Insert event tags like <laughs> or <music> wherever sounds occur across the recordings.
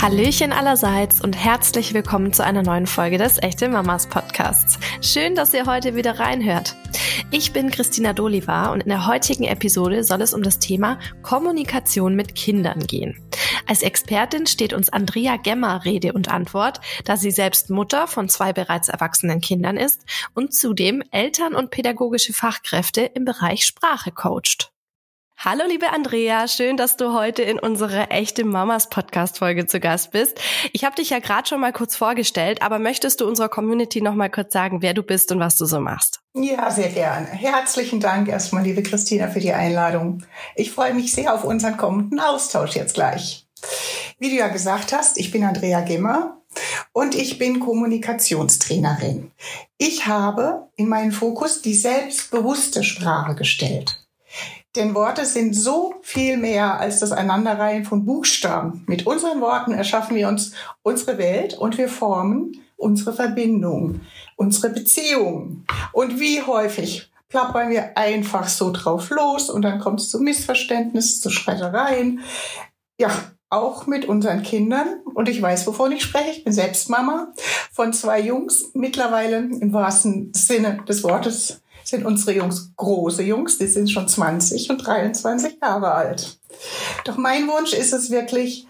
Hallöchen allerseits und herzlich willkommen zu einer neuen Folge des Echte Mamas Podcasts. Schön, dass ihr heute wieder reinhört. Ich bin Christina Doliva und in der heutigen Episode soll es um das Thema Kommunikation mit Kindern gehen. Als Expertin steht uns Andrea Gemmer Rede und Antwort, da sie selbst Mutter von zwei bereits erwachsenen Kindern ist und zudem Eltern und pädagogische Fachkräfte im Bereich Sprache coacht. Hallo liebe Andrea, schön, dass du heute in unserer echte Mamas Podcast Folge zu Gast bist. Ich habe dich ja gerade schon mal kurz vorgestellt, aber möchtest du unserer Community noch mal kurz sagen, wer du bist und was du so machst? Ja, sehr gerne. Herzlichen Dank erstmal, liebe Christina, für die Einladung. Ich freue mich sehr auf unseren kommenden Austausch jetzt gleich. Wie du ja gesagt hast, ich bin Andrea Gimmer und ich bin Kommunikationstrainerin. Ich habe in meinen Fokus die selbstbewusste Sprache gestellt. Denn Worte sind so viel mehr als das Aneinanderreihen von Buchstaben. Mit unseren Worten erschaffen wir uns unsere Welt und wir formen unsere Verbindung, unsere Beziehungen. Und wie häufig plappern wir einfach so drauf los und dann kommt es zu Missverständnissen, zu Streitereien. Ja, auch mit unseren Kindern. Und ich weiß, wovon ich spreche. Ich bin selbst Mama von zwei Jungs, mittlerweile im wahrsten Sinne des Wortes sind unsere Jungs große Jungs, die sind schon 20 und 23 Jahre alt. Doch mein Wunsch ist es wirklich,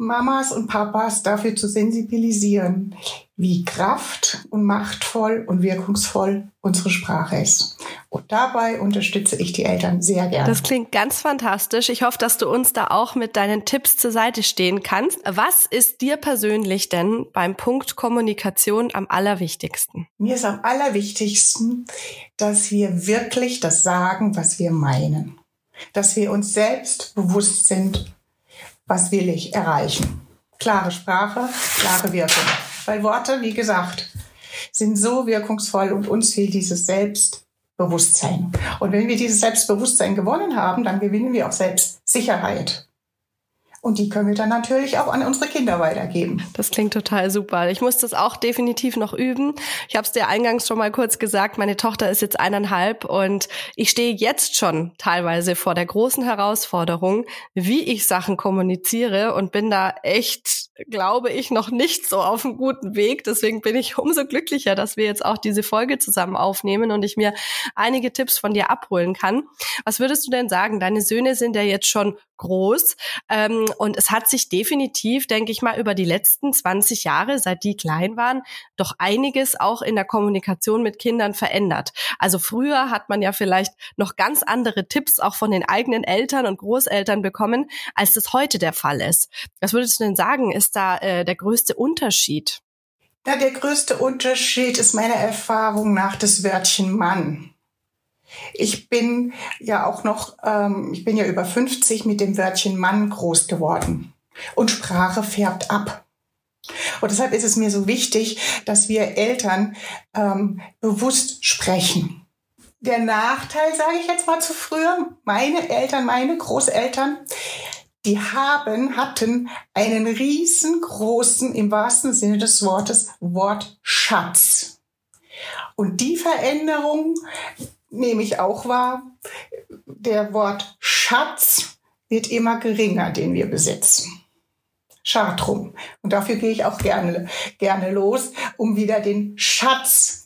Mamas und Papas dafür zu sensibilisieren, wie kraft- und machtvoll und wirkungsvoll unsere Sprache ist. Und dabei unterstütze ich die Eltern sehr gerne. Das klingt ganz fantastisch. Ich hoffe, dass du uns da auch mit deinen Tipps zur Seite stehen kannst. Was ist dir persönlich denn beim Punkt Kommunikation am allerwichtigsten? Mir ist am allerwichtigsten, dass wir wirklich das sagen, was wir meinen. Dass wir uns selbst bewusst sind, was will ich erreichen. Klare Sprache, klare Wirkung. Weil Worte, wie gesagt, sind so wirkungsvoll und uns fehlt dieses Selbstbewusstsein. Und wenn wir dieses Selbstbewusstsein gewonnen haben, dann gewinnen wir auch Selbstsicherheit. Und die können wir dann natürlich auch an unsere Kinder weitergeben. Das klingt total super. Ich muss das auch definitiv noch üben. Ich habe es dir eingangs schon mal kurz gesagt, meine Tochter ist jetzt eineinhalb und ich stehe jetzt schon teilweise vor der großen Herausforderung, wie ich Sachen kommuniziere und bin da echt glaube ich, noch nicht so auf einem guten Weg. Deswegen bin ich umso glücklicher, dass wir jetzt auch diese Folge zusammen aufnehmen und ich mir einige Tipps von dir abholen kann. Was würdest du denn sagen? Deine Söhne sind ja jetzt schon groß ähm, und es hat sich definitiv, denke ich mal, über die letzten 20 Jahre, seit die klein waren, doch einiges auch in der Kommunikation mit Kindern verändert. Also früher hat man ja vielleicht noch ganz andere Tipps auch von den eigenen Eltern und Großeltern bekommen, als das heute der Fall ist. Was würdest du denn sagen? Ist da äh, der größte Unterschied? Ja, der größte Unterschied ist meiner Erfahrung nach das Wörtchen Mann. Ich bin ja auch noch, ähm, ich bin ja über 50 mit dem Wörtchen Mann groß geworden. Und Sprache färbt ab. Und deshalb ist es mir so wichtig, dass wir Eltern ähm, bewusst sprechen. Der Nachteil, sage ich jetzt mal zu früher, meine Eltern, meine Großeltern, die haben, hatten einen riesengroßen, im wahrsten Sinne des Wortes, Wortschatz. Und die Veränderung nehme ich auch wahr. Der Wortschatz wird immer geringer, den wir besitzen. Schad Und dafür gehe ich auch gerne, gerne los, um wieder den Schatz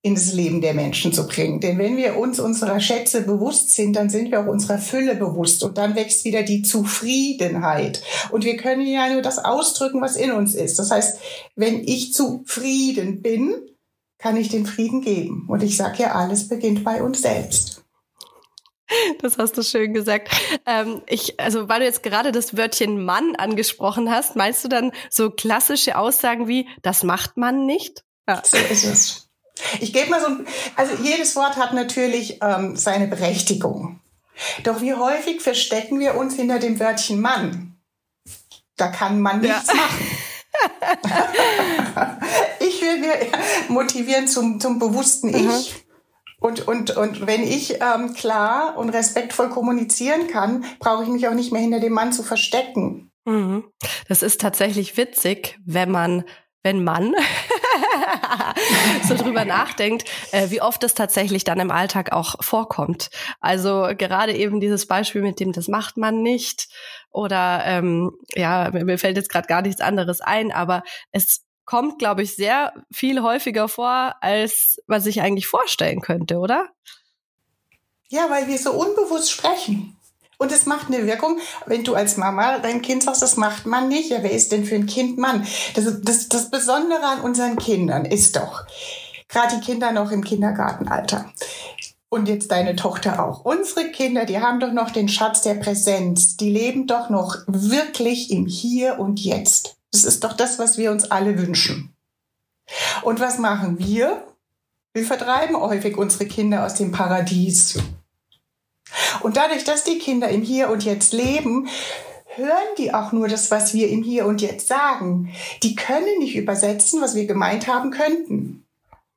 ins Leben der Menschen zu bringen. Denn wenn wir uns unserer Schätze bewusst sind, dann sind wir auch unserer Fülle bewusst und dann wächst wieder die Zufriedenheit. Und wir können ja nur das ausdrücken, was in uns ist. Das heißt, wenn ich zufrieden bin, kann ich den Frieden geben. Und ich sage ja, alles beginnt bei uns selbst. Das hast du schön gesagt. Ähm, ich, also weil du jetzt gerade das Wörtchen Mann angesprochen hast, meinst du dann so klassische Aussagen wie, das macht man nicht? Ja. So ist es. Ich gebe mal so, also jedes Wort hat natürlich ähm, seine Berechtigung. Doch wie häufig verstecken wir uns hinter dem Wörtchen Mann? Da kann man nichts ja. machen. <laughs> <laughs> motivieren zum, zum bewussten mhm. Ich. Und, und, und wenn ich ähm, klar und respektvoll kommunizieren kann, brauche ich mich auch nicht mehr hinter dem Mann zu verstecken. Mhm. Das ist tatsächlich witzig, wenn man wenn man <laughs> so drüber nachdenkt, äh, wie oft das tatsächlich dann im Alltag auch vorkommt. Also gerade eben dieses Beispiel mit dem, das macht man nicht. Oder ähm, ja, mir fällt jetzt gerade gar nichts anderes ein, aber es kommt, glaube ich, sehr viel häufiger vor, als man sich eigentlich vorstellen könnte, oder? Ja, weil wir so unbewusst sprechen. Und es macht eine Wirkung, wenn du als Mama dein Kind sagst, das macht man nicht. Ja, wer ist denn für ein Kind Mann? Das, das, das Besondere an unseren Kindern ist doch, gerade die Kinder noch im Kindergartenalter. Und jetzt deine Tochter auch. Unsere Kinder, die haben doch noch den Schatz der Präsenz. Die leben doch noch wirklich im Hier und Jetzt. Das ist doch das, was wir uns alle wünschen. Und was machen wir? Wir vertreiben häufig unsere Kinder aus dem Paradies. Und dadurch, dass die Kinder im Hier und Jetzt leben, hören die auch nur das, was wir im Hier und Jetzt sagen. Die können nicht übersetzen, was wir gemeint haben könnten.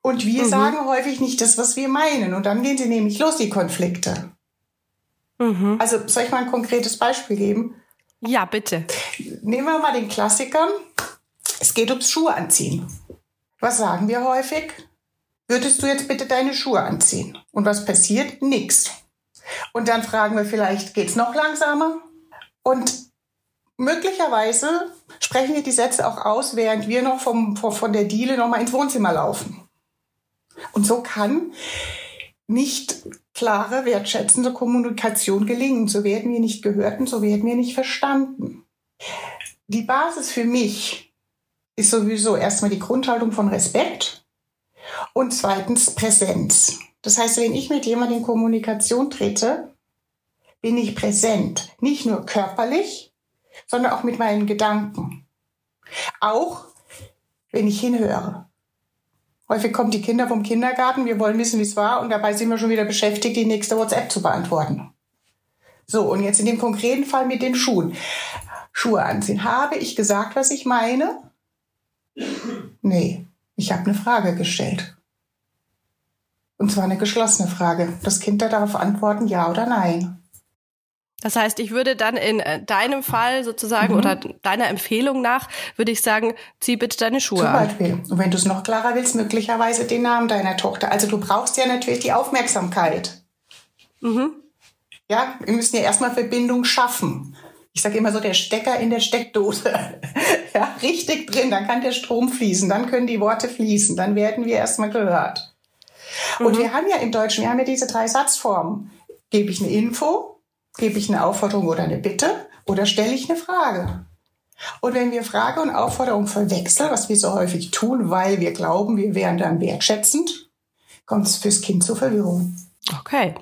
Und wir mhm. sagen häufig nicht das, was wir meinen. Und dann gehen sie nämlich los, die Konflikte. Mhm. Also soll ich mal ein konkretes Beispiel geben? Ja, bitte. Nehmen wir mal den Klassiker. Es geht ums Schuhe anziehen. Was sagen wir häufig? Würdest du jetzt bitte deine Schuhe anziehen? Und was passiert? Nix. Und dann fragen wir vielleicht, geht's noch langsamer? Und möglicherweise sprechen wir die Sätze auch aus, während wir noch vom, von der Diele noch mal ins Wohnzimmer laufen. Und so kann nicht klare, wertschätzende Kommunikation gelingen. So werden wir nicht gehört und so werden wir nicht verstanden. Die Basis für mich ist sowieso erstmal die Grundhaltung von Respekt und zweitens Präsenz. Das heißt, wenn ich mit jemandem in Kommunikation trete, bin ich präsent. Nicht nur körperlich, sondern auch mit meinen Gedanken. Auch wenn ich hinhöre. Häufig kommen die Kinder vom Kindergarten, wir wollen wissen, wie es war, und dabei sind wir schon wieder beschäftigt, die nächste WhatsApp zu beantworten. So, und jetzt in dem konkreten Fall mit den Schuhen. Schuhe anziehen. Habe ich gesagt, was ich meine? Nee, ich habe eine Frage gestellt. Und zwar eine geschlossene Frage. Das Kind darauf antworten, ja oder nein. Das heißt, ich würde dann in äh, deinem Fall sozusagen mhm. oder deiner Empfehlung nach, würde ich sagen, zieh bitte deine Schuhe Zum Beispiel. Und wenn du es noch klarer willst, möglicherweise den Namen deiner Tochter. Also du brauchst ja natürlich die Aufmerksamkeit. Mhm. Ja, wir müssen ja erstmal Verbindung schaffen. Ich sage immer so, der Stecker in der Steckdose. <laughs> ja, richtig drin, dann kann der Strom fließen, dann können die Worte fließen, dann werden wir erstmal gehört. Mhm. Und wir haben ja im Deutschen, wir haben ja diese drei Satzformen. Gebe ich eine Info, Gebe ich eine Aufforderung oder eine Bitte oder stelle ich eine Frage? Und wenn wir Frage und Aufforderung verwechseln, was wir so häufig tun, weil wir glauben, wir wären dann wertschätzend, kommt es fürs Kind zur Verwirrung. Okay,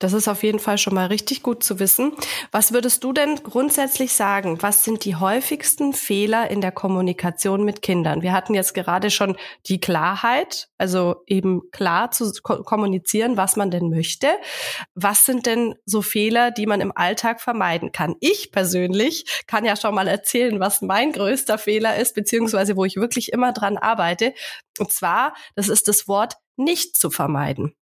das ist auf jeden Fall schon mal richtig gut zu wissen. Was würdest du denn grundsätzlich sagen? Was sind die häufigsten Fehler in der Kommunikation mit Kindern? Wir hatten jetzt gerade schon die Klarheit, also eben klar zu kommunizieren, was man denn möchte. Was sind denn so Fehler, die man im Alltag vermeiden kann? Ich persönlich kann ja schon mal erzählen, was mein größter Fehler ist, beziehungsweise wo ich wirklich immer dran arbeite. Und zwar, das ist das Wort nicht zu vermeiden.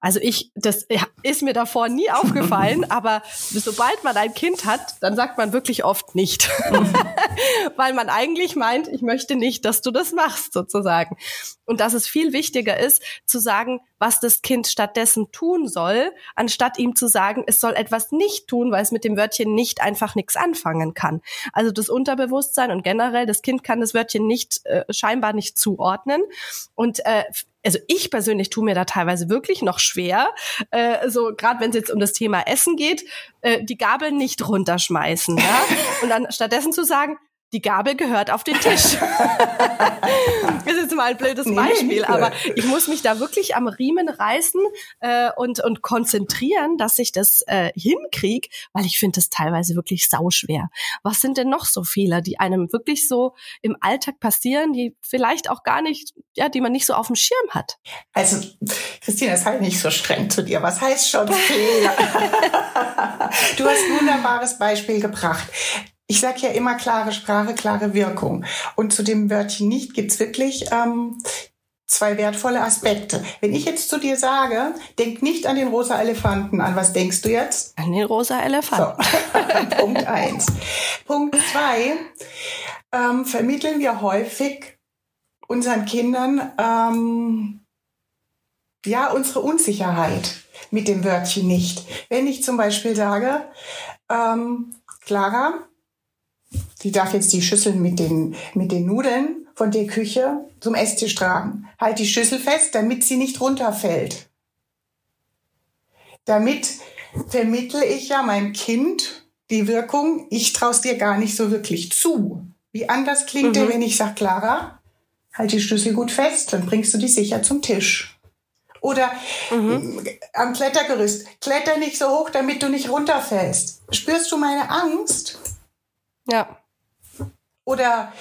Also ich, das ist mir davor nie aufgefallen, <laughs> aber sobald man ein Kind hat, dann sagt man wirklich oft nicht. <laughs> Weil man eigentlich meint, ich möchte nicht, dass du das machst, sozusagen. Und dass es viel wichtiger ist, zu sagen, was das Kind stattdessen tun soll, anstatt ihm zu sagen, es soll etwas nicht tun, weil es mit dem Wörtchen nicht einfach nichts anfangen kann. Also das Unterbewusstsein und generell, das Kind kann das Wörtchen nicht, äh, scheinbar nicht zuordnen. Und äh, also ich persönlich tue mir da teilweise wirklich noch schwer, äh, so gerade wenn es jetzt um das Thema Essen geht, äh, die Gabel nicht runterschmeißen, ja, <laughs> und dann stattdessen zu sagen, die Gabel gehört auf den Tisch. <laughs> das ist jetzt mal ein blödes Beispiel, aber ich muss mich da wirklich am Riemen reißen äh, und, und konzentrieren, dass ich das äh, hinkriege, weil ich finde das teilweise wirklich sauschwer. Was sind denn noch so Fehler, die einem wirklich so im Alltag passieren, die vielleicht auch gar nicht, ja, die man nicht so auf dem Schirm hat? Also, Christina, sei halt nicht so streng zu dir. Was heißt schon Fehler? <laughs> du hast ein wunderbares Beispiel gebracht ich sage ja immer klare Sprache, klare Wirkung. Und zu dem Wörtchen nicht gibt's wirklich ähm, zwei wertvolle Aspekte. Wenn ich jetzt zu dir sage, denk nicht an den rosa Elefanten, an was denkst du jetzt? An den rosa Elefanten. So. <laughs> Punkt eins. Punkt zwei, ähm, vermitteln wir häufig unseren Kindern ähm, ja unsere Unsicherheit mit dem Wörtchen nicht. Wenn ich zum Beispiel sage, ähm, Clara, die darf jetzt die Schüssel mit den, mit den Nudeln von der Küche zum Esstisch tragen. Halt die Schüssel fest, damit sie nicht runterfällt. Damit vermittle ich ja meinem Kind die Wirkung, ich traust dir gar nicht so wirklich zu. Wie anders klingt mhm. der, wenn ich sage, Clara, halt die Schlüssel gut fest, dann bringst du die sicher zum Tisch. Oder mhm. am Klettergerüst, kletter nicht so hoch, damit du nicht runterfällst. Spürst du meine Angst? Ja. Oder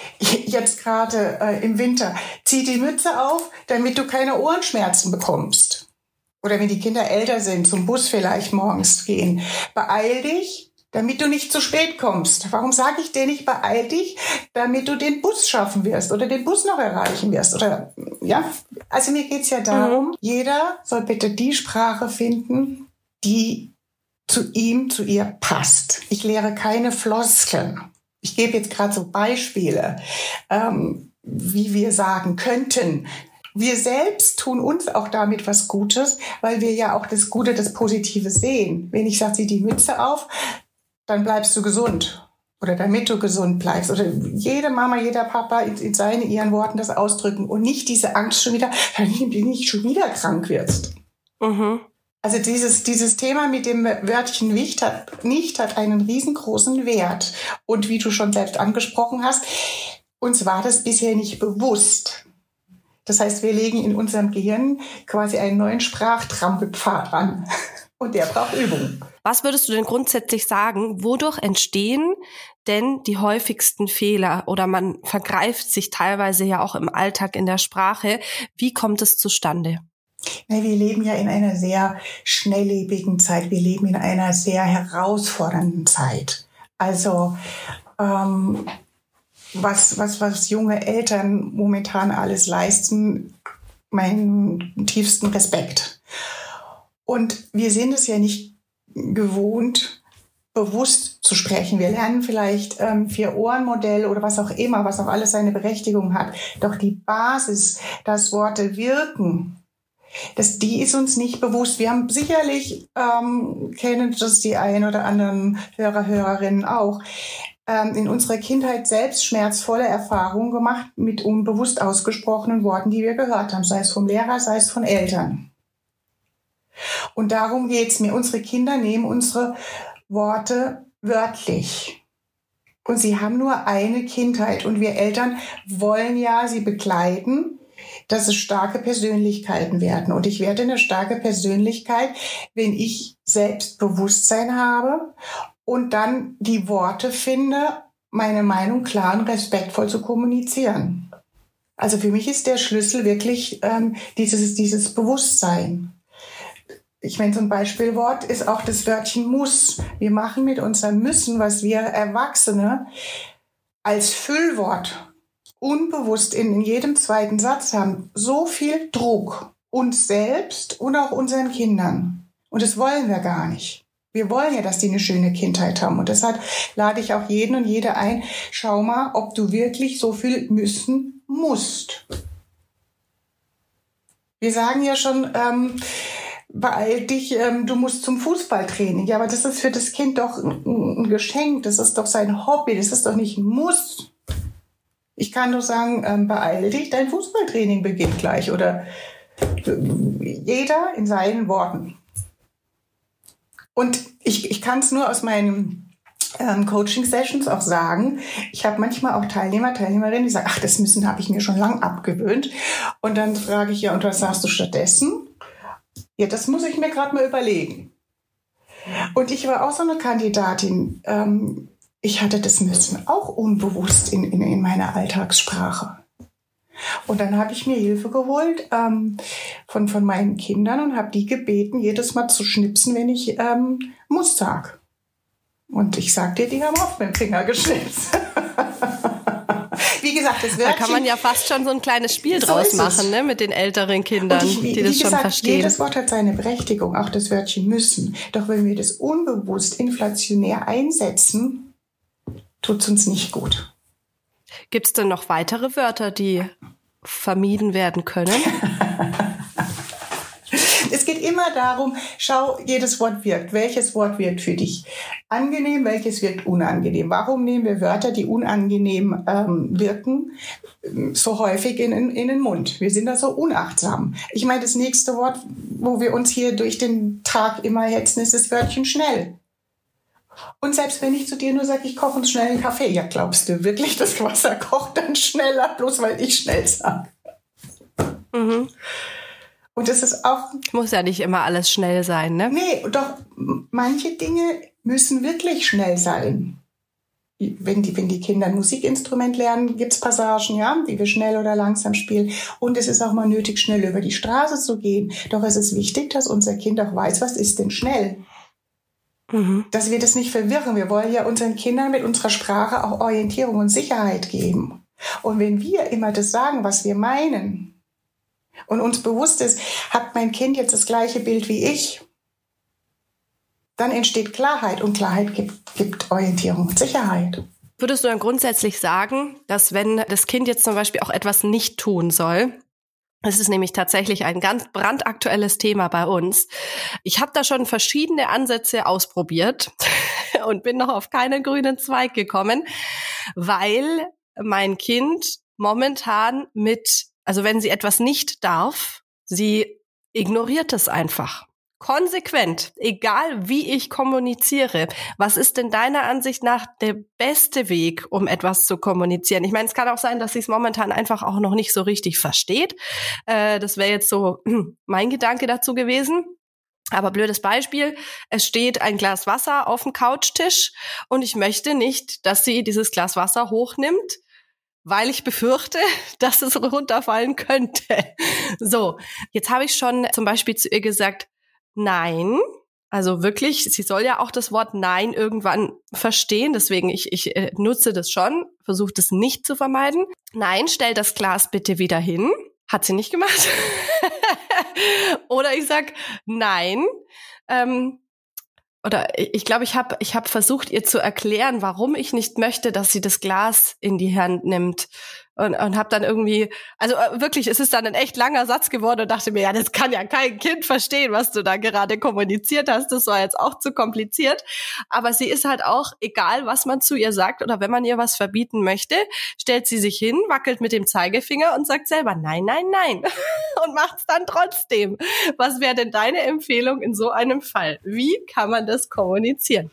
jetzt gerade äh, im Winter, zieh die Mütze auf, damit du keine Ohrenschmerzen bekommst. Oder wenn die Kinder älter sind, zum Bus vielleicht morgens gehen. Beeil dich, damit du nicht zu spät kommst. Warum sage ich dir nicht, beeil dich, damit du den Bus schaffen wirst oder den Bus noch erreichen wirst? Oder ja, also mir geht's ja darum, mhm. jeder soll bitte die Sprache finden, die zu ihm, zu ihr passt. Ich lehre keine Floskeln. Ich gebe jetzt gerade so Beispiele, ähm, wie wir sagen könnten, wir selbst tun uns auch damit was Gutes, weil wir ja auch das Gute, das Positive sehen. Wenn ich sage, zieh die Mütze auf, dann bleibst du gesund. Oder damit du gesund bleibst. Oder jede Mama, jeder Papa in seinen, ihren Worten das ausdrücken und nicht diese Angst schon wieder, <laughs> dass du nicht schon wieder krank wirst. Mhm. Also dieses, dieses Thema mit dem Wörtchen nicht hat, nicht hat einen riesengroßen Wert. Und wie du schon selbst angesprochen hast, uns war das bisher nicht bewusst. Das heißt, wir legen in unserem Gehirn quasi einen neuen Sprachtrampelpfad an. <laughs> Und der braucht Übung. Was würdest du denn grundsätzlich sagen, wodurch entstehen denn die häufigsten Fehler oder man vergreift sich teilweise ja auch im Alltag in der Sprache? Wie kommt es zustande? Wir leben ja in einer sehr schnelllebigen Zeit. Wir leben in einer sehr herausfordernden Zeit. Also ähm, was, was, was junge Eltern momentan alles leisten, meinen tiefsten Respekt. Und wir sind es ja nicht gewohnt, bewusst zu sprechen. Wir lernen vielleicht ähm, Vier-Ohren-Modell oder was auch immer, was auch alles seine Berechtigung hat. Doch die Basis, dass Worte wirken, das, die ist uns nicht bewusst. Wir haben sicherlich, ähm, kennen das die ein oder anderen Hörer, Hörerinnen auch, ähm, in unserer Kindheit selbst schmerzvolle Erfahrungen gemacht mit unbewusst ausgesprochenen Worten, die wir gehört haben, sei es vom Lehrer, sei es von Eltern. Und darum geht's mir. Unsere Kinder nehmen unsere Worte wörtlich. Und sie haben nur eine Kindheit. Und wir Eltern wollen ja sie begleiten, dass es starke Persönlichkeiten werden. Und ich werde eine starke Persönlichkeit, wenn ich Selbstbewusstsein habe und dann die Worte finde, meine Meinung klar und respektvoll zu kommunizieren. Also für mich ist der Schlüssel wirklich ähm, dieses, dieses Bewusstsein ich meine, zum Beispielwort ist auch das Wörtchen muss. Wir machen mit unserem müssen, was wir Erwachsene als Füllwort unbewusst in, jedem zweiten Satz haben, so viel Druck uns selbst und auch unseren Kindern. Und das wollen wir gar nicht. Wir wollen ja, dass die eine schöne Kindheit haben. Und deshalb lade ich auch jeden und jede ein, schau mal, ob du wirklich so viel müssen musst. Wir sagen ja schon, ähm, beeil dich, ähm, du musst zum Fußballtraining. Ja, aber das ist für das Kind doch ein, ein, Geschenk, das ist doch sein Hobby, das ist doch nicht ein Muss. Ich kann doch sagen, ähm, beeil dich, dein Fußballtraining beginnt gleich oder jeder in seinen Worten. Und ich, ich kann es nur aus meinen ähm, Coaching-Sessions auch sagen. Ich habe manchmal auch Teilnehmer, Teilnehmerinnen, die sagen, ach, das Müssen habe ich mir schon lang abgewöhnt. Und dann frage ich ja, und was sagst du stattdessen? Ja, das muss ich mir gerade mal überlegen. Und ich war auch so eine Kandidatin. Ähm, ich hatte das Müssen auch unbewusst in, in, in meiner Alltagssprache. Und dann habe ich mir Hilfe geholt ähm, von, von meinen Kindern und habe die gebeten, jedes Mal zu schnipsen, wenn ich ähm, muss sag. Und ich sag dir, die haben oft mit dem Finger geschnipst. <laughs> wie gesagt, das Wörtchen. Da kann man ja fast schon so ein kleines Spiel so draus machen, ne, mit den älteren Kindern, ich, wie, die das gesagt, schon verstehen. Jedes Wort hat seine Berechtigung, auch das Wörtchen müssen. Doch wenn wir das unbewusst inflationär einsetzen, tut's uns nicht gut. Gibt es denn noch weitere Wörter, die vermieden werden können? <laughs> Es geht immer darum, schau, jedes Wort wirkt. Welches Wort wirkt für dich angenehm, welches wirkt unangenehm? Warum nehmen wir Wörter, die unangenehm ähm, wirken, so häufig in, in, in den Mund? Wir sind da so unachtsam. Ich meine, das nächste Wort, wo wir uns hier durch den Tag immer hetzen, ist das Wörtchen schnell. Und selbst wenn ich zu dir nur sage, ich koche uns schnell einen Kaffee, ja, glaubst du wirklich, das Wasser <laughs> kocht dann schneller, bloß weil ich schnell sage? Mhm. Und das ist auch. Muss ja nicht immer alles schnell sein, ne? Nee, doch manche Dinge müssen wirklich schnell sein. Wenn die, wenn die Kinder ein Musikinstrument lernen, gibt's Passagen, ja, die wir schnell oder langsam spielen. Und es ist auch mal nötig, schnell über die Straße zu gehen. Doch es ist wichtig, dass unser Kind auch weiß, was ist denn schnell. Mhm. Dass wir das nicht verwirren. Wir wollen ja unseren Kindern mit unserer Sprache auch Orientierung und Sicherheit geben. Und wenn wir immer das sagen, was wir meinen, und uns bewusst ist, hat mein Kind jetzt das gleiche Bild wie ich, dann entsteht Klarheit und Klarheit gibt, gibt Orientierung und Sicherheit. Würdest du dann grundsätzlich sagen, dass wenn das Kind jetzt zum Beispiel auch etwas nicht tun soll, es ist nämlich tatsächlich ein ganz brandaktuelles Thema bei uns. Ich habe da schon verschiedene Ansätze ausprobiert <laughs> und bin noch auf keinen grünen Zweig gekommen, weil mein Kind momentan mit also wenn sie etwas nicht darf, sie ignoriert es einfach. Konsequent, egal wie ich kommuniziere. Was ist denn deiner Ansicht nach der beste Weg, um etwas zu kommunizieren? Ich meine, es kann auch sein, dass sie es momentan einfach auch noch nicht so richtig versteht. Äh, das wäre jetzt so <clears throat> mein Gedanke dazu gewesen. Aber blödes Beispiel, es steht ein Glas Wasser auf dem Couchtisch und ich möchte nicht, dass sie dieses Glas Wasser hochnimmt, weil ich befürchte, <laughs> dass es runterfallen könnte. So, jetzt habe ich schon zum Beispiel zu ihr gesagt, nein. Also wirklich, sie soll ja auch das Wort Nein irgendwann verstehen. Deswegen, ich, ich äh, nutze das schon, versuche das nicht zu vermeiden. Nein, stell das Glas bitte wieder hin. Hat sie nicht gemacht. <laughs> Oder ich sag Nein. Ähm, oder ich glaube, ich habe ich hab versucht, ihr zu erklären, warum ich nicht möchte, dass sie das Glas in die Hand nimmt und, und habe dann irgendwie, also äh, wirklich, es ist dann ein echt langer Satz geworden und dachte mir, ja, das kann ja kein Kind verstehen, was du da gerade kommuniziert hast. Das war jetzt auch zu kompliziert. Aber sie ist halt auch, egal was man zu ihr sagt oder wenn man ihr was verbieten möchte, stellt sie sich hin, wackelt mit dem Zeigefinger und sagt selber nein, nein, nein <laughs> und macht's dann trotzdem. Was wäre denn deine Empfehlung in so einem Fall? Wie kann man das kommunizieren?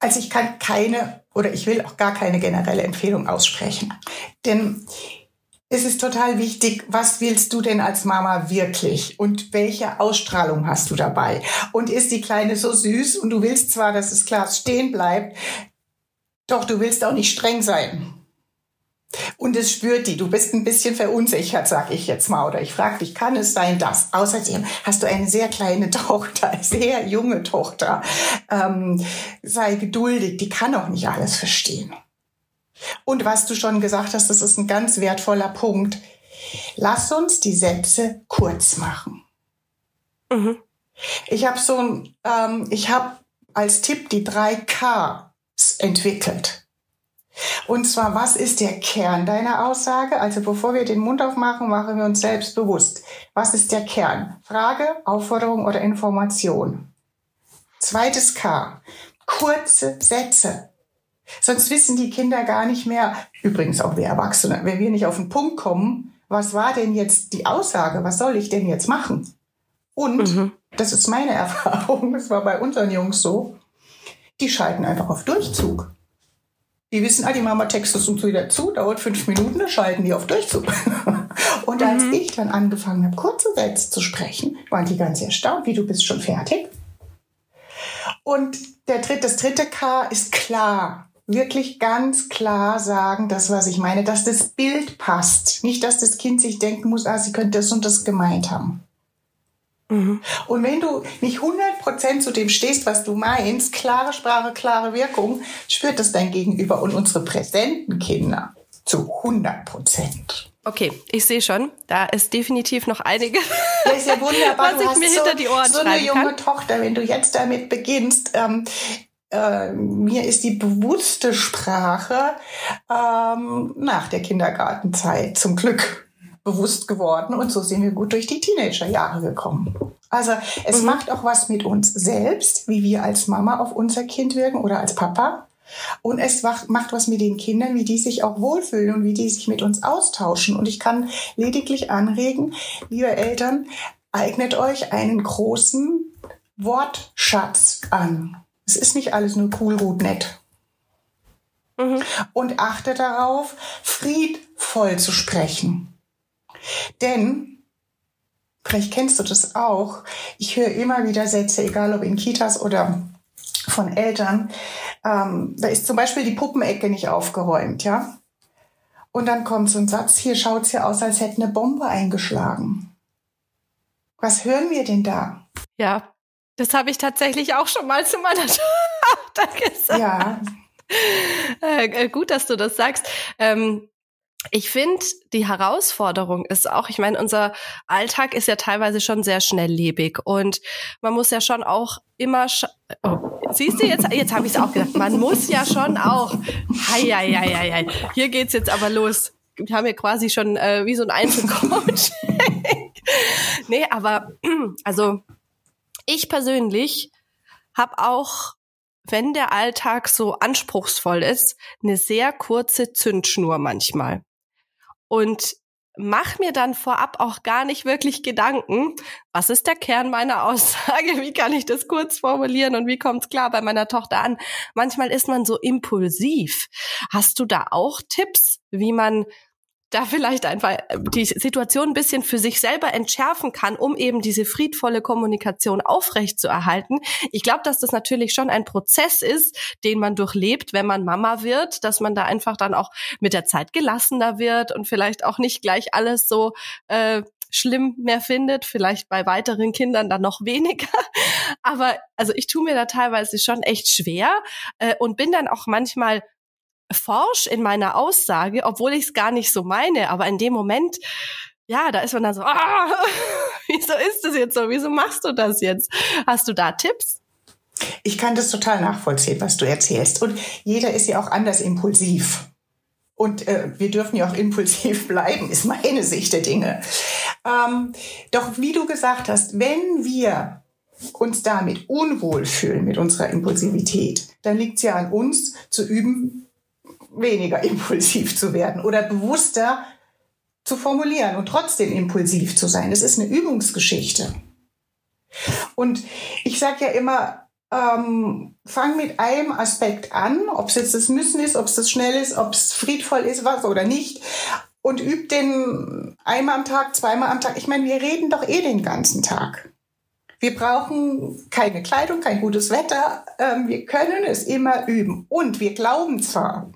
Also ich kann keine oder ich will auch gar keine generelle Empfehlung aussprechen. Denn es ist total wichtig, was willst du denn als Mama wirklich und welche Ausstrahlung hast du dabei? Und ist die Kleine so süß und du willst zwar, dass das Glas stehen bleibt, doch du willst auch nicht streng sein. Und es spürt die. Du bist ein bisschen verunsichert, sag ich jetzt mal. Oder ich frage dich, kann es sein, dass? Außerdem hast du eine sehr kleine <laughs> Tochter, eine sehr junge Tochter. Ähm, sei geduldig, die kann auch nicht alles verstehen. Und was du schon gesagt hast, das ist ein ganz wertvoller Punkt. Lass uns die Sätze kurz machen. Mhm. Ich habe so ein, ähm, ich habe als Tipp die drei Ks entwickelt. Und zwar, was ist der Kern deiner Aussage? Also bevor wir den Mund aufmachen, machen wir uns selbst bewusst. Was ist der Kern? Frage, Aufforderung oder Information? Zweites K. Kurze Sätze. Sonst wissen die Kinder gar nicht mehr, übrigens auch wir Erwachsene, wenn wir nicht auf den Punkt kommen, was war denn jetzt die Aussage? Was soll ich denn jetzt machen? Und, mhm. das ist meine <laughs> Erfahrung, das war bei unseren Jungs so, die schalten einfach auf Durchzug. Die wissen, ah, die Mama textet uns wieder zu, dauert fünf Minuten, dann schalten die auf Durchzug. <laughs> Und als mhm. ich dann angefangen habe, kurze Sätze zu sprechen, waren die ganz erstaunt, wie du bist schon fertig. Und der dritte, das dritte K ist klar. Wirklich ganz klar sagen, das, was ich meine, dass das Bild passt. Nicht, dass das Kind sich denken muss, ah, sie könnte das und das gemeint haben. Mhm. Und wenn du nicht 100% zu dem stehst, was du meinst, klare Sprache, klare Wirkung, spürt das dein Gegenüber und unsere präsenten Kinder zu 100%. Okay, ich sehe schon, da ist definitiv noch einiges. Ja, ist ja wunderbar. <laughs> was du ich mir so, hinter die Ohren so eine junge kann. Tochter, wenn du jetzt damit beginnst, ähm, äh, mir ist die bewusste Sprache ähm, nach der Kindergartenzeit zum Glück bewusst geworden und so sind wir gut durch die Teenagerjahre gekommen. Also es mhm. macht auch was mit uns selbst, wie wir als Mama auf unser Kind wirken oder als Papa. Und es macht was mit den Kindern, wie die sich auch wohlfühlen und wie die sich mit uns austauschen. Und ich kann lediglich anregen, liebe Eltern, eignet euch einen großen Wortschatz an. Es ist nicht alles nur cool, gut, nett. Mhm. Und achte darauf, friedvoll zu sprechen. Denn, vielleicht kennst du das auch, ich höre immer wieder Sätze, egal ob in Kitas oder von Eltern, ähm, da ist zum Beispiel die Puppenecke nicht aufgeräumt, ja? Und dann kommt so ein Satz, hier schaut es ja aus, als hätte eine Bombe eingeschlagen. Was hören wir denn da? Ja, das habe ich tatsächlich auch schon mal zu meiner <laughs> Tochter gesagt. Ja. Äh, äh, gut, dass du das sagst. Ähm, ich finde, die Herausforderung ist auch, ich meine, unser Alltag ist ja teilweise schon sehr schnelllebig und man muss ja schon auch immer, oh, siehst du jetzt, jetzt habe ich es auch gedacht, man muss ja schon auch, hei, hei, hei, hei, hier geht's jetzt aber los. Wir haben ja quasi schon äh, wie so ein Einzelcoach. <laughs> nee, aber <clears throat> also ich persönlich habe auch wenn der Alltag so anspruchsvoll ist, eine sehr kurze Zündschnur manchmal und mach mir dann vorab auch gar nicht wirklich Gedanken, was ist der Kern meiner <laughs> Aussage, wie kann ich das kurz formulieren und wie kommt es klar bei meiner Tochter an. Manchmal ist man so impulsiv. Hast du da auch Tipps, wie man da vielleicht einfach äh, die Situation ein bisschen für sich selber entschärfen kann, um eben diese friedvolle Kommunikation aufrechtzuerhalten. Ich glaube, dass das natürlich schon ein Prozess ist, den man durchlebt, wenn man Mama wird, dass man da einfach dann auch mit der Zeit gelassener wird und vielleicht auch nicht gleich alles so äh, schlimm mehr findet, vielleicht bei weiteren Kindern dann noch weniger. <laughs> Aber also ich tue mir da teilweise schon echt schwer äh, und bin dann auch manchmal forsch in meiner Aussage, obwohl ich es gar nicht so meine, aber in dem Moment, ja, da ist man dann so, ah, <laughs> wieso ist das jetzt so? Wieso machst du das jetzt? Hast du da Tipps? Ich kann das total nachvollziehen, was du erzählst. Und jeder ist ja auch anders impulsiv. Und äh, wir dürfen ja auch impulsiv <laughs> bleiben, ist meine Sicht der Dinge. Ähm, doch wie du gesagt hast, wenn wir uns damit unwohl fühlen mit unserer Impulsivität, dann liegt es ja an uns zu üben, weniger <laughs> impulsiv zu werden oder bewusster zu formulieren und trotzdem impulsiv zu sein. Das ist eine Übungsgeschichte. Und ich sage ja immer, ähm, fang mit einem Aspekt an, ob es jetzt das Müssen ist, ob es das schnell ist, ob es friedvoll ist, was oder nicht. Und üb den einmal am Tag, zweimal am Tag. Ich meine, wir reden doch eh den ganzen Tag. Wir brauchen keine Kleidung, kein gutes Wetter. Ähm, wir können es immer üben. Und wir glauben zwar,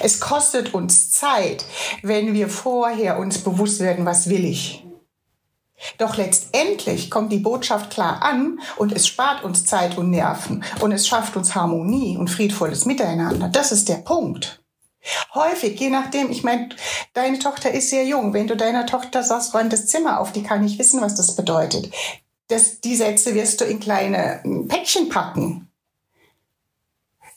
es kostet uns Zeit, wenn wir vorher uns bewusst werden, was will ich. Doch letztendlich kommt die Botschaft klar an und es spart uns Zeit und Nerven und es schafft uns Harmonie und friedvolles Miteinander. Das ist der Punkt. Häufig, je nachdem, ich meine, deine Tochter ist sehr jung. Wenn du deiner Tochter sagst, räum das Zimmer auf, die kann nicht wissen, was das bedeutet. Das, die Sätze wirst du in kleine Päckchen packen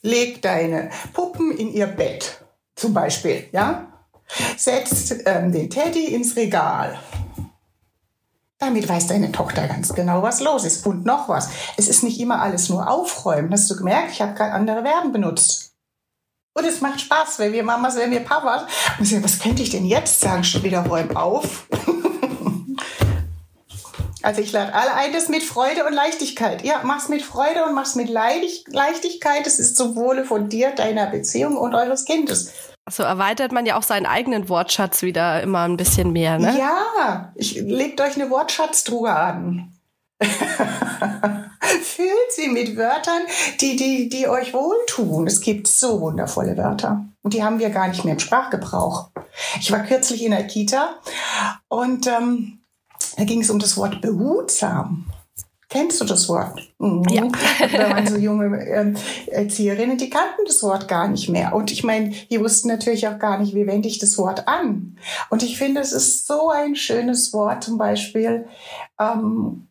leg deine Puppen in ihr Bett, zum Beispiel, ja? Setzt ähm, den Teddy ins Regal. Damit weiß deine Tochter ganz genau, was los ist. Und noch was. Es ist nicht immer alles nur aufräumen. Hast du gemerkt? Ich habe gerade andere Verben benutzt. Und es macht Spaß, wenn wir Mamas, wenn wir Papas. Und sagen, was könnte ich denn jetzt sagen? Schon wieder räum auf. Also ich lade alle ein, das mit Freude und Leichtigkeit. Ja, mach's mit Freude und mach's mit Leichtigkeit. Es ist zum Wohle von dir, deiner Beziehung und eures Kindes. So erweitert man ja auch seinen eigenen Wortschatz wieder immer ein bisschen mehr, ne? Ja, ich legt euch eine Wortschatztruhe an. <laughs> Füllt sie mit Wörtern, die, die, die euch wohltun. Es gibt so wundervolle Wörter. Und die haben wir gar nicht mehr im Sprachgebrauch. Ich war kürzlich in der Kita und ähm, da ging es um das Wort behutsam. Kennst du das Wort? Mhm. Ja. <laughs> da waren so junge äh, Erzieherinnen, die kannten das Wort gar nicht mehr. Und ich meine, die wussten natürlich auch gar nicht, wie wende ich das Wort an. Und ich finde, es ist so ein schönes Wort, zum Beispiel, ähm,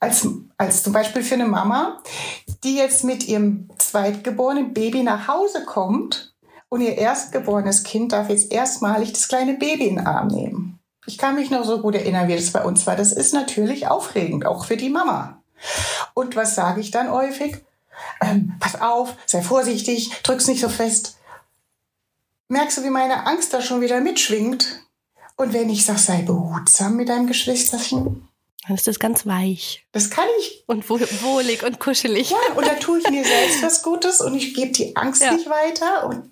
als, als zum Beispiel für eine Mama, die jetzt mit ihrem zweitgeborenen Baby nach Hause kommt und ihr erstgeborenes Kind darf jetzt erstmalig das kleine Baby in den Arm nehmen. Ich kann mich noch so gut erinnern, wie das bei uns war. Das ist natürlich aufregend, auch für die Mama. Und was sage ich dann häufig? Ähm, pass auf, sei vorsichtig, drück's nicht so fest. Merkst du, wie meine Angst da schon wieder mitschwingt? Und wenn ich sage, sei behutsam mit deinem Geschwisterchen, dann ist das ganz weich. Das kann ich. Und wohlig und kuschelig. Ja, und da tue ich mir selbst was Gutes und ich gebe die Angst ja. nicht weiter und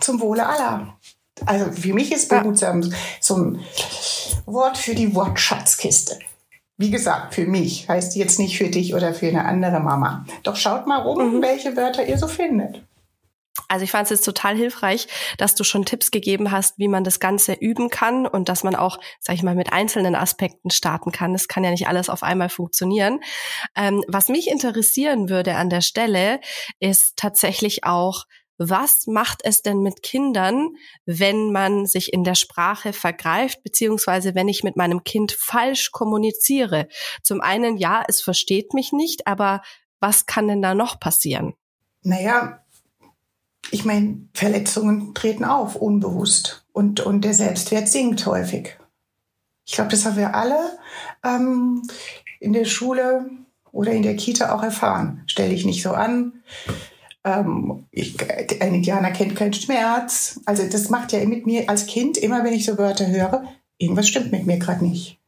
zum Wohle aller. Also für mich ist behutsam ja. so ein Wort für die Wortschatzkiste. Wie gesagt, für mich heißt jetzt nicht für dich oder für eine andere Mama. Doch schaut mal rum, mhm. welche Wörter ihr so findet. Also ich fand es jetzt total hilfreich, dass du schon Tipps gegeben hast, wie man das Ganze üben kann und dass man auch, sag ich mal, mit einzelnen Aspekten starten kann. Es kann ja nicht alles auf einmal funktionieren. Ähm, was mich interessieren würde an der Stelle, ist tatsächlich auch, was macht es denn mit Kindern, wenn man sich in der Sprache vergreift, beziehungsweise wenn ich mit meinem Kind falsch kommuniziere? Zum einen, ja, es versteht mich nicht, aber was kann denn da noch passieren? Naja, ich meine, Verletzungen treten auf, unbewusst. Und, und der Selbstwert sinkt häufig. Ich glaube, das haben wir alle ähm, in der Schule oder in der Kita auch erfahren. Stell dich nicht so an. Ähm, ich, ein Indianer kennt keinen Schmerz. Also das macht ja mit mir als Kind, immer wenn ich so Wörter höre, irgendwas stimmt mit mir gerade nicht.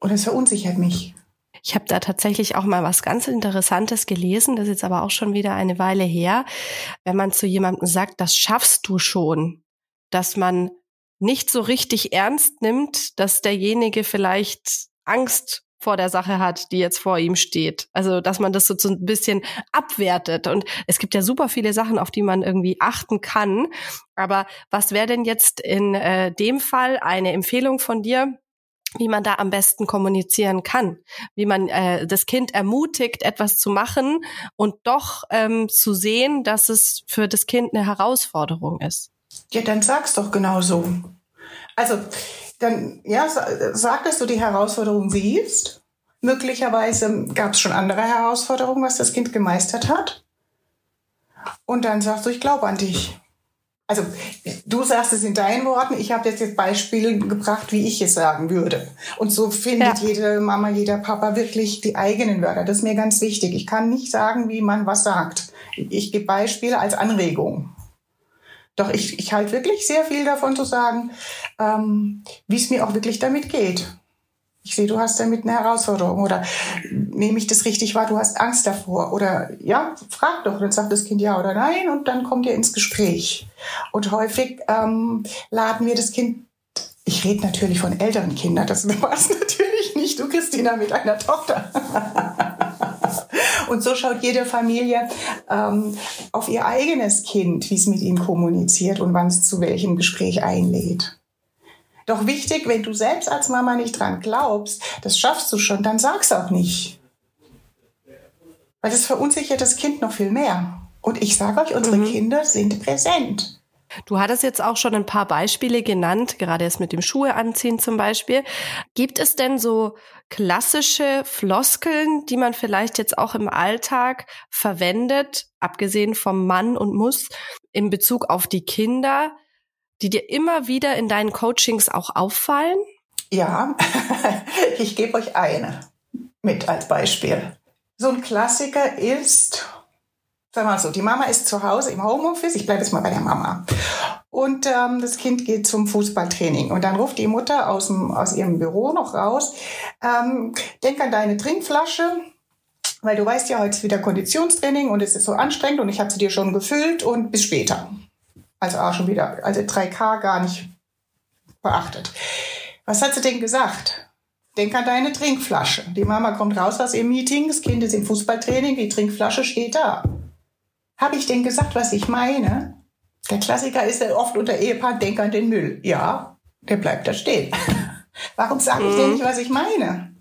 Und es verunsichert mich. Ich habe da tatsächlich auch mal was ganz Interessantes gelesen, das ist jetzt aber auch schon wieder eine Weile her. Wenn man zu jemandem sagt, das schaffst du schon, dass man nicht so richtig ernst nimmt, dass derjenige vielleicht Angst vor der Sache hat, die jetzt vor ihm steht. Also, dass man das so, ein bisschen abwertet. Und es gibt ja super viele Sachen, auf die man irgendwie achten kann. Aber was wäre denn jetzt in äh, dem Fall eine Empfehlung von dir, wie man da am besten kommunizieren kann, wie man äh, das Kind ermutigt, etwas zu machen und doch ähm, zu sehen, dass es für das Kind eine Herausforderung ist. Ja, dann sag's doch genau so. Also, dann, ja, sag, dass du die Herausforderung siehst. Möglicherweise gab es schon andere Herausforderungen, was das Kind gemeistert hat. Und dann sagst du, ich glaube an dich also du sagst es in deinen Worten, ich habe jetzt Beispiele gebracht, wie ich es sagen würde. Und so findet ja. jede Mama, jeder Papa wirklich die eigenen Wörter. Das ist mir ganz wichtig. Ich kann nicht sagen, wie man was sagt. Ich gebe Beispiele als Anregung. Doch ich, ich halte wirklich sehr viel davon zu sagen, ähm, wie es mir auch wirklich damit geht. Ich sehe, du hast damit eine Herausforderung oder nehme ich das richtig wahr, du hast Angst davor oder ja, frag doch, dann sagt das Kind ja oder nein und dann kommt ihr ins Gespräch. Und häufig ähm, laden wir das Kind, ich rede natürlich von älteren Kindern, das <laughs> war's natürlich nicht, du Christina mit einer Tochter. Und so schaut jede Familie ähm, auf ihr eigenes Kind, wie es mit ihm kommuniziert und wann es zu welchem Gespräch einlädt. Doch wichtig, wenn du selbst als Mama nicht dran glaubst, das schaffst du schon, dann sag's auch nicht. Weil das verunsichert das Kind noch viel mehr. Und ich sage euch, unsere mhm. Kinder sind präsent. Du hattest jetzt auch schon ein paar Beispiele genannt, gerade jetzt mit dem Schuhe anziehen zum Beispiel. Gibt es denn so klassische Floskeln, die man vielleicht jetzt auch im Alltag verwendet, abgesehen vom Mann und Muss, in Bezug auf die Kinder, die dir immer wieder in deinen Coachings auch auffallen? Ja, <laughs> ich gebe euch eine mit als Beispiel. So ein Klassiker ist, sag mal so, die Mama ist zu Hause im Homeoffice, ich bleibe jetzt mal bei der Mama. Und ähm, das Kind geht zum Fußballtraining. Und dann ruft die Mutter aus, dem, aus ihrem Büro noch raus, ähm, denk an deine Trinkflasche, weil du weißt ja, heute ist wieder Konditionstraining und es ist so anstrengend und ich habe sie dir schon gefüllt und bis später. Also auch schon wieder, also 3K gar nicht beachtet. Was hat sie denn gesagt? Denk an deine Trinkflasche. Die Mama kommt raus aus ihrem Meeting, das Kind ist im Fußballtraining, die Trinkflasche steht da. Habe ich denn gesagt, was ich meine? Der Klassiker ist ja oft unter Ehepaar, denk an den Müll. Ja, der bleibt da stehen. <laughs> Warum sage ich denn mhm. nicht, was ich meine?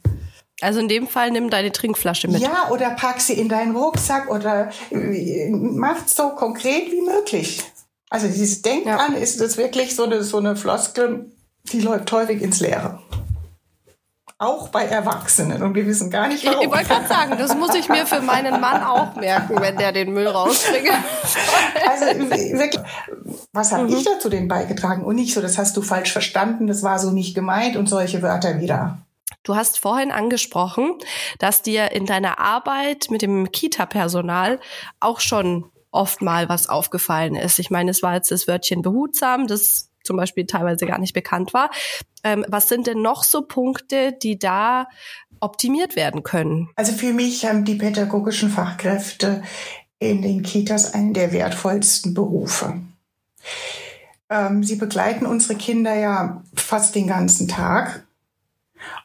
Also in dem Fall nimm deine Trinkflasche mit. Ja, oder pack sie in deinen Rucksack oder äh, mach so konkret wie möglich. Also dieses Denken ja. an ist das wirklich so eine, so eine Floskel, die läuft häufig ins Leere. Auch bei Erwachsenen. Und wir wissen gar nicht, warum. Ich, ich wollte gerade sagen, das muss ich mir für meinen Mann auch merken, wenn der den Müll rausbringt. Also wirklich, was habe mhm. ich dazu denn beigetragen? Und nicht so, das hast du falsch verstanden, das war so nicht gemeint und solche Wörter wieder. Du hast vorhin angesprochen, dass dir in deiner Arbeit mit dem Kita-Personal auch schon oft mal was aufgefallen ist. Ich meine, es war jetzt das Wörtchen behutsam, das zum Beispiel teilweise gar nicht bekannt war. Ähm, was sind denn noch so Punkte, die da optimiert werden können? Also für mich haben die pädagogischen Fachkräfte in den Kitas einen der wertvollsten Berufe. Ähm, sie begleiten unsere Kinder ja fast den ganzen Tag.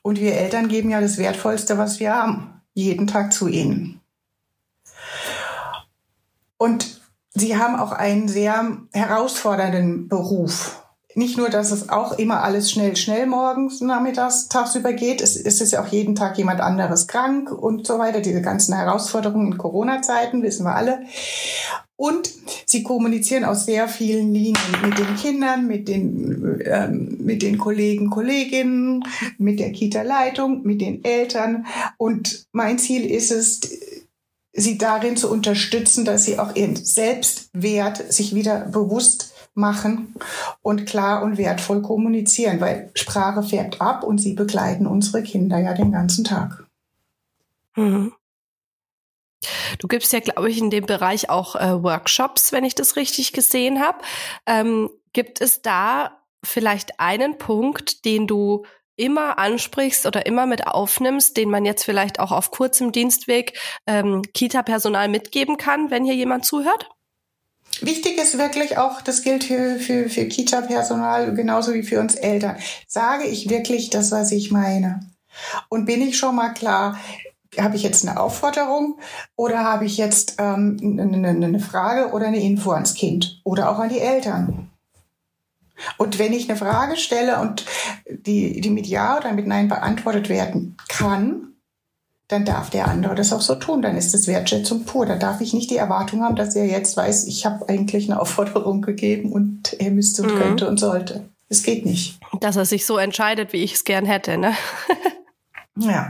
Und wir Eltern geben ja das Wertvollste, was wir haben, jeden Tag zu ihnen. Und sie haben auch einen sehr herausfordernden Beruf nicht nur, dass es auch immer alles schnell, schnell morgens, nachmittags, tagsüber geht, es, es ist ja auch jeden Tag jemand anderes krank und so weiter. Diese ganzen Herausforderungen in Corona-Zeiten wissen wir alle. Und sie kommunizieren aus sehr vielen Linien mit den Kindern, mit den, ähm, mit den Kollegen, Kolleginnen, mit der Kita-Leitung, mit den Eltern. Und mein Ziel ist es, sie darin zu unterstützen, dass sie auch ihren Selbstwert sich wieder bewusst machen und klar und wertvoll kommunizieren, weil Sprache färbt ab und sie begleiten unsere Kinder ja den ganzen Tag. Mhm. Du gibst ja, glaube ich, in dem Bereich auch äh, Workshops, wenn ich das richtig gesehen habe. Ähm, gibt es da vielleicht einen Punkt, den du immer ansprichst oder immer mit aufnimmst, den man jetzt vielleicht auch auf kurzem Dienstweg ähm, Kita-Personal mitgeben kann, wenn hier jemand zuhört? Wichtig ist wirklich auch, das gilt für, für, für Kita-Personal genauso wie für uns Eltern. Sage ich wirklich das, was ich meine? Und bin ich schon mal klar, habe ich jetzt eine Aufforderung oder habe ich jetzt ähm, eine, eine Frage oder eine Info ans Kind oder auch an die Eltern? Und wenn ich eine Frage stelle und die, die mit Ja oder mit Nein beantwortet werden kann, dann darf der andere das auch so tun. Dann ist es Wertschätzung pur. Da darf ich nicht die Erwartung haben, dass er jetzt weiß, ich habe eigentlich eine Aufforderung gegeben und er müsste und mhm. könnte und sollte. Es geht nicht. Dass er sich so entscheidet, wie ich es gern hätte, ne? <laughs> Ja.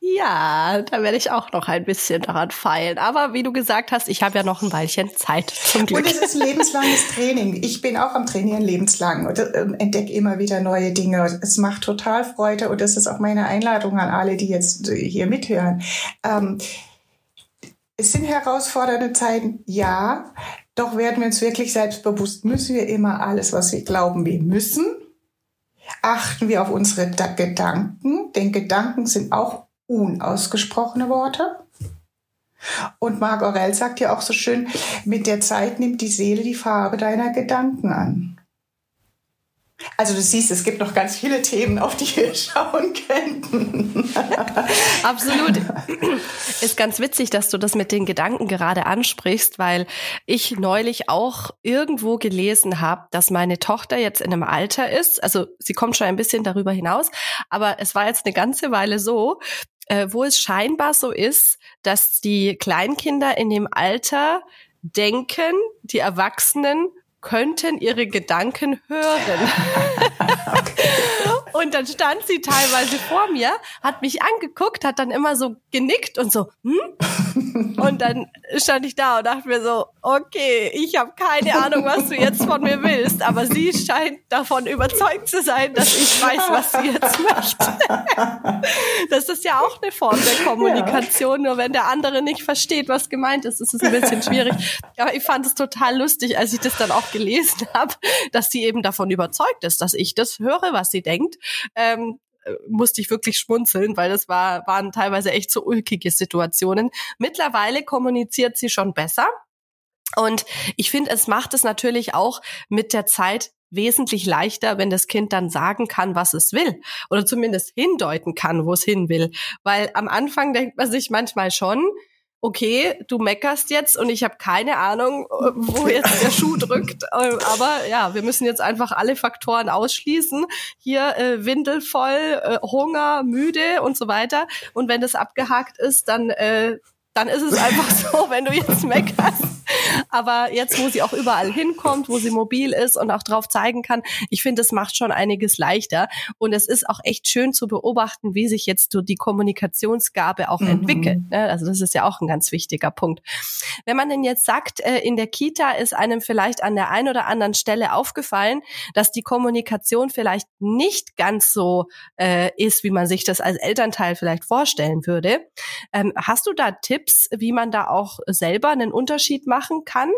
Ja, da werde ich auch noch ein bisschen daran feilen. Aber wie du gesagt hast, ich habe ja noch ein Weilchen Zeit zum Glück. Und es ist lebenslanges Training. Ich bin auch am Trainieren lebenslang und äh, entdecke immer wieder neue Dinge. Es macht total Freude und das ist auch meine Einladung an alle, die jetzt hier mithören. Ähm, es sind herausfordernde Zeiten, ja. Doch werden wir uns wirklich selbstbewusst, müssen wir immer alles, was wir glauben, wir müssen, achten wir auf unsere Gedanken, denn Gedanken sind auch unausgesprochene Worte. Und Marc Aurel sagt ja auch so schön, mit der Zeit nimmt die Seele die Farbe deiner Gedanken an. Also du siehst, es gibt noch ganz viele Themen, auf die wir <laughs> schauen könnten. <laughs> Absolut. Ist ganz witzig, dass du das mit den Gedanken gerade ansprichst, weil ich neulich auch irgendwo gelesen habe, dass meine Tochter jetzt in einem Alter ist, also sie kommt schon ein bisschen darüber hinaus, aber es war jetzt eine ganze Weile so, äh, wo es scheinbar so ist, dass die Kleinkinder in dem Alter denken, die Erwachsenen könnten ihre Gedanken hören. <laughs> <laughs> und dann stand sie teilweise vor mir, hat mich angeguckt, hat dann immer so genickt und so, hm? Und dann stand ich da und dachte mir so, okay, ich habe keine Ahnung, was du jetzt von mir willst, aber sie scheint davon überzeugt zu sein, dass ich weiß, was sie jetzt möchte. das ist ja auch eine Form der Kommunikation, nur wenn der andere nicht versteht, was gemeint ist, ist es ein bisschen schwierig. Aber ich fand es total lustig, als ich das dann auch gelesen habe, dass sie eben davon überzeugt ist, dass ich das höre, was sie denkt ähm, musste ich wirklich schmunzeln, weil das war, waren teilweise echt so ulkige Situationen. Mittlerweile kommuniziert sie schon besser. Und ich finde, es macht es natürlich auch mit der Zeit wesentlich leichter, wenn das Kind dann sagen kann, was es will oder zumindest hindeuten kann, wo es hin will. Weil am Anfang denkt man sich manchmal schon, okay, du meckerst jetzt und ich habe keine Ahnung, wo jetzt der Schuh drückt. <laughs> Ähm, aber ja, wir müssen jetzt einfach alle Faktoren ausschließen. Hier äh, windelvoll, äh, Hunger, müde und so weiter. Und wenn das abgehakt ist, dann äh, dann ist es einfach <laughs> so, wenn du jetzt meckerst. Aber jetzt, wo sie auch überall hinkommt, wo sie mobil ist und auch drauf zeigen kann, ich finde, es macht schon einiges leichter. Und es ist auch echt schön zu beobachten, wie sich jetzt so die Kommunikationsgabe auch mhm. entwickelt. Ne? Also das ist ja auch ein ganz wichtiger Punkt. Wenn man denn jetzt sagt, äh, in der Kita ist einem vielleicht an der einen oder anderen Stelle aufgefallen, dass die Kommunikation vielleicht nicht ganz so äh, ist, wie man sich das als Elternteil vielleicht vorstellen würde. Ähm, hast du da Tipps, wie man da auch selber einen Unterschied machen kann?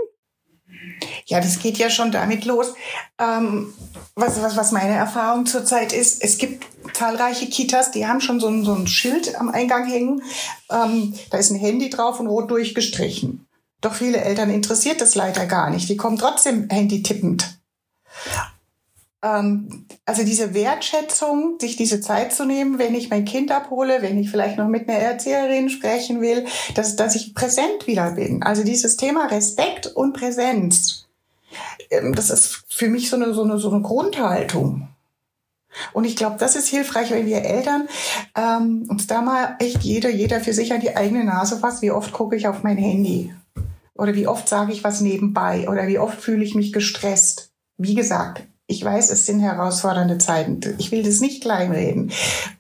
Ja, das geht ja schon damit los. Ähm, was, was, was meine Erfahrung zurzeit ist, es gibt zahlreiche Kitas, die haben schon so ein, so ein Schild am Eingang hängen. Ähm, da ist ein Handy drauf und rot durchgestrichen. Doch viele Eltern interessiert das leider gar nicht. Die kommen trotzdem Handy tippend also diese Wertschätzung, sich diese Zeit zu nehmen, wenn ich mein Kind abhole, wenn ich vielleicht noch mit einer Erzieherin sprechen will, dass, dass ich präsent wieder bin. Also dieses Thema Respekt und Präsenz, ähm, das ist für mich so eine, so eine, so eine Grundhaltung. Und ich glaube, das ist hilfreich, wenn wir Eltern ähm, uns da mal echt jeder, jeder für sich an die eigene Nase fasst. Wie oft gucke ich auf mein Handy? Oder wie oft sage ich was nebenbei? Oder wie oft fühle ich mich gestresst? Wie gesagt, ich weiß, es sind herausfordernde Zeiten. Ich will das nicht kleinreden.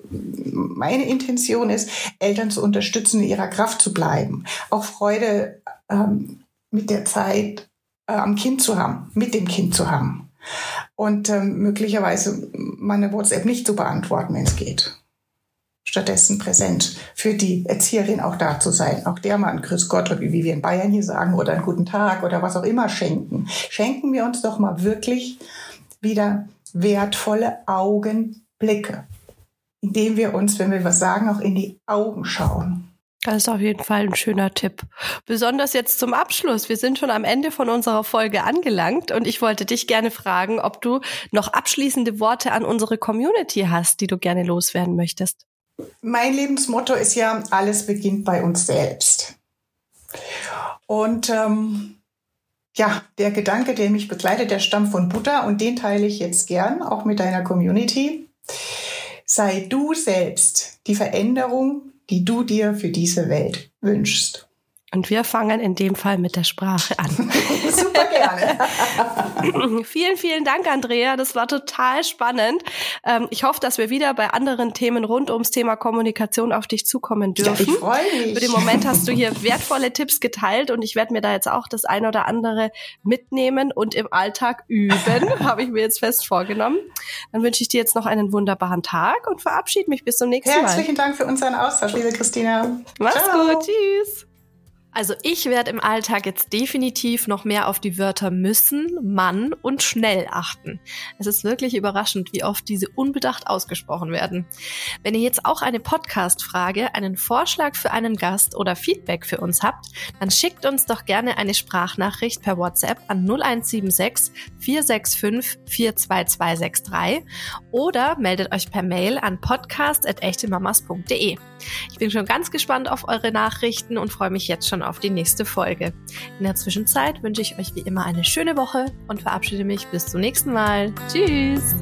Meine Intention ist, Eltern zu unterstützen, in ihrer Kraft zu bleiben. Auch Freude ähm, mit der Zeit äh, am Kind zu haben, mit dem Kind zu haben. Und ähm, möglicherweise meine WhatsApp nicht zu beantworten, wenn es geht. Stattdessen präsent für die Erzieherin auch da zu sein. Auch der mal ein Grüß Gott, wie wir in Bayern hier sagen, oder einen guten Tag oder was auch immer schenken. Schenken wir uns doch mal wirklich wieder wertvolle Augenblicke, indem wir uns, wenn wir was sagen, auch in die Augen schauen. Das ist auf jeden Fall ein schöner Tipp. Besonders jetzt zum Abschluss. Wir sind schon am Ende von unserer Folge angelangt und ich wollte dich gerne fragen, ob du noch abschließende Worte an unsere Community hast, die du gerne loswerden möchtest. Mein Lebensmotto ist ja, alles beginnt bei uns selbst. Und ähm, ja, der Gedanke, der mich begleitet, der stammt von Buddha und den teile ich jetzt gern, auch mit deiner Community. Sei du selbst die Veränderung, die du dir für diese Welt wünschst. Und wir fangen in dem Fall mit der Sprache an. <laughs> Super gerne. <laughs> vielen, vielen Dank, Andrea. Das war total spannend. Ähm, ich hoffe, dass wir wieder bei anderen Themen rund ums Thema Kommunikation auf dich zukommen dürfen. Ja, ich freue mich. Für den Moment hast du hier wertvolle Tipps geteilt und ich werde mir da jetzt auch das eine oder andere mitnehmen und im Alltag üben, <laughs> habe ich mir jetzt fest vorgenommen. Dann wünsche ich dir jetzt noch einen wunderbaren Tag und verabschiede mich bis zum nächsten Herzlichen Mal. Herzlichen Dank für unseren Austausch, liebe Christina. Mach's Ciao. gut. Tschüss. Also ich werde im Alltag jetzt definitiv noch mehr auf die Wörter müssen, Mann und schnell achten. Es ist wirklich überraschend, wie oft diese unbedacht ausgesprochen werden. Wenn ihr jetzt auch eine Podcast-Frage, einen Vorschlag für einen Gast oder Feedback für uns habt, dann schickt uns doch gerne eine Sprachnachricht per WhatsApp an 0176 465 42263 oder meldet euch per Mail an podcast.echtemamas.de. Ich bin schon ganz gespannt auf eure Nachrichten und freue mich jetzt schon auf die nächste Folge. In der Zwischenzeit wünsche ich euch wie immer eine schöne Woche und verabschiede mich bis zum nächsten Mal. Tschüss!